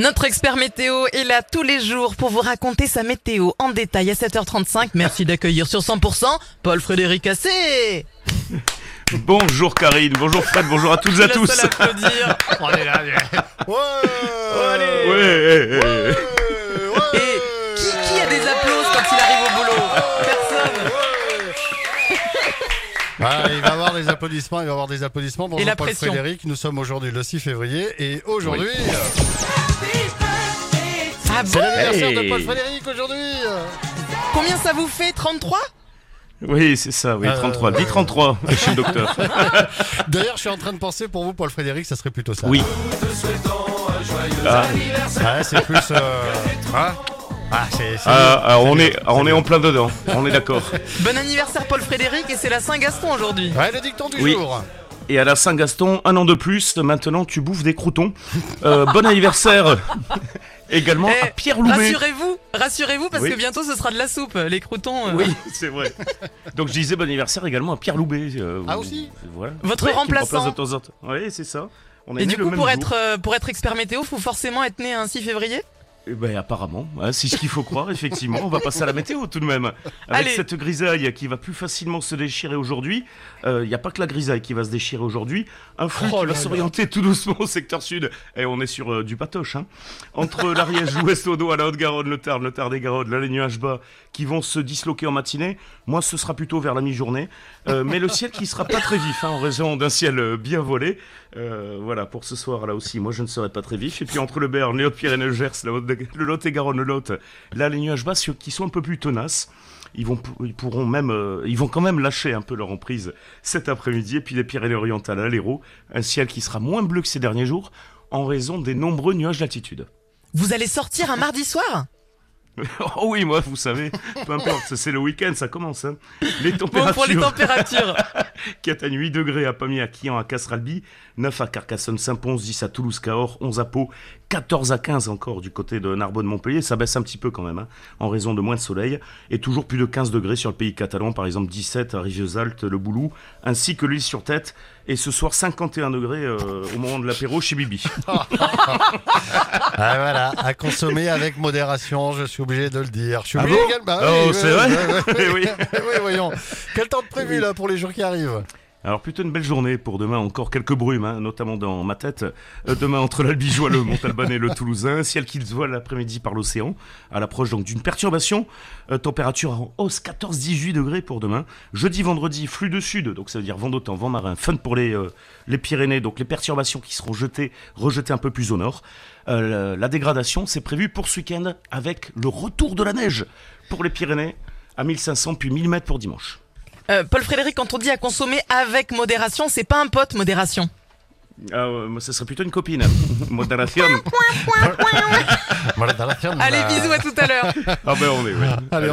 Notre expert météo est là tous les jours pour vous raconter sa météo en détail à 7h35. Merci d'accueillir sur 100% Paul Frédéric Assé. Bonjour Karine, bonjour Fred, bonjour à toutes et à tous. laisse seul applaudir. Ouais, ouais, ouais. Et qui, qui a des applaudissements quand il arrive au boulot? Personne. Ah, il va y avoir des applaudissements, il va y avoir des applaudissements. Bonjour Et la Paul pression. Frédéric, nous sommes aujourd'hui le 6 février et aujourd'hui, Ah c'est bon l'anniversaire de Paul Frédéric aujourd'hui. Combien ça vous fait 33 Oui, c'est ça, oui, Euh, 33, dis 33 chez le docteur. D'ailleurs, je suis en train de penser pour vous, Paul Frédéric, ça serait plutôt ça. Oui. Ah, Ouais, c'est plus. euh, hein? Ah, ah, ah, c'est on est, on est en plein dedans, on est d'accord. Bon anniversaire Paul Frédéric et c'est la Saint-Gaston aujourd'hui. Ouais, le dicton du Oui. jour. Et à la Saint-Gaston, un an de plus, maintenant tu bouffes des croutons. Euh, bon anniversaire également Eh, à Pierre Loubet. Rassurez-vous, rassurez-vous parce Oui. que bientôt ce sera de la soupe, les croutons. euh. Oui, c'est vrai. Donc je disais bon anniversaire également à Pierre Loubet. euh, Ah, vous- aussi Voilà. Votre qui me remplaçant. remplace de temps en temps. Oui, c'est ça. On est Et du le coup, même pour jour. être, euh, pour être expert météo, faut forcément être né un 6 février? Eh ben apparemment, hein, c'est ce qu'il faut croire effectivement. On va passer à la météo tout de même. Avec Allez. cette grisaille qui va plus facilement se déchirer aujourd'hui. Il n'y a pas que la grisaille qui va se déchirer aujourd'hui. Un flux Oh qui va s'orienter tout doucement au secteur sud. Et on est sur euh, du patoche. Hein. Entre l'Ariège, l'Ouest Odo, à la Haute-Garonne, le Tarn, le Tarn-et-Garonne, là les nuages bas qui vont se disloquer en matinée. Moi, ce sera plutôt vers la mi-journée. Euh, mais le ciel qui sera pas très vif hein, en raison d'un ciel euh, bien volé. Euh, voilà, pour ce soir là aussi, moi je ne serai pas très vif. Et puis entre le Béarn, les Hautes-Pyrénées, le Gers, la Haute- le Lot-et-Garonne, le Lot, là les nuages bas qui sont un peu plus tenaces. Ils, vont, ils pourront même, euh, ils vont quand même lâcher un peu leur emprise cet après-midi. Et puis les Pyrénées-Orientales à l'Hérault, un ciel qui sera moins bleu que ces derniers jours en raison des nombreux nuages d'altitude. Vous allez sortir un mardi soir? Oh oui, moi, vous savez, peu importe, c'est le week-end, ça commence. hein. Les Bon, températures pour les températures. qui atteignent 8 degrés à Pamiers, à Quillan, à Casralby, 9 à Carcassonne, Saint-Pons, 10 à Toulouse, Cahors, 11 à Pau, 14 à 15 encore du côté de Narbonne, Montpellier. Ça baisse un petit peu quand même, hein, en raison de moins de soleil. Et toujours plus de 15 degrés sur le pays catalan, par exemple 17 à Rivesaltes, le Boulou, ainsi que l'île sur tête. Et ce soir, 51 degrés euh, au moment de l'apéro chez Bibi. Ah, voilà, à consommer avec modération, je suis obligé de le dire. Je suis Ah obligé bon également. Oh, oui, c'est ouais, vrai ouais, Eh oui. oui, voyons. Quel temps de prévu Oui. là pour les jours qui arrivent? Alors plutôt une belle journée pour demain, encore quelques brumes, hein, notamment dans ma tête. Euh, demain entre l'Albigeois, le Montalbanais et le Toulousain, ciel qui se voit l'après-midi par l'océan, à l'approche donc d'une perturbation. Euh, température en hausse 14-18 degrés pour demain. Jeudi, vendredi, flux de sud, donc ça veut dire vent d'automne, vent marin, fun pour les, euh, les Pyrénées, donc les perturbations qui seront jetées, rejetées un peu plus au nord. La, la dégradation, c'est prévu pour ce week-end avec le retour de la neige pour les Pyrénées à 1500 puis 1000 mètres pour dimanche. Euh, Paul Frédéric, quand on dit à consommer avec modération, c'est pas un pote modération. Ah, moi, ça serait plutôt une copine. Modération. Modération, Allez, bisous à tout à l'heure. Ah ben on est, ouais. Allez,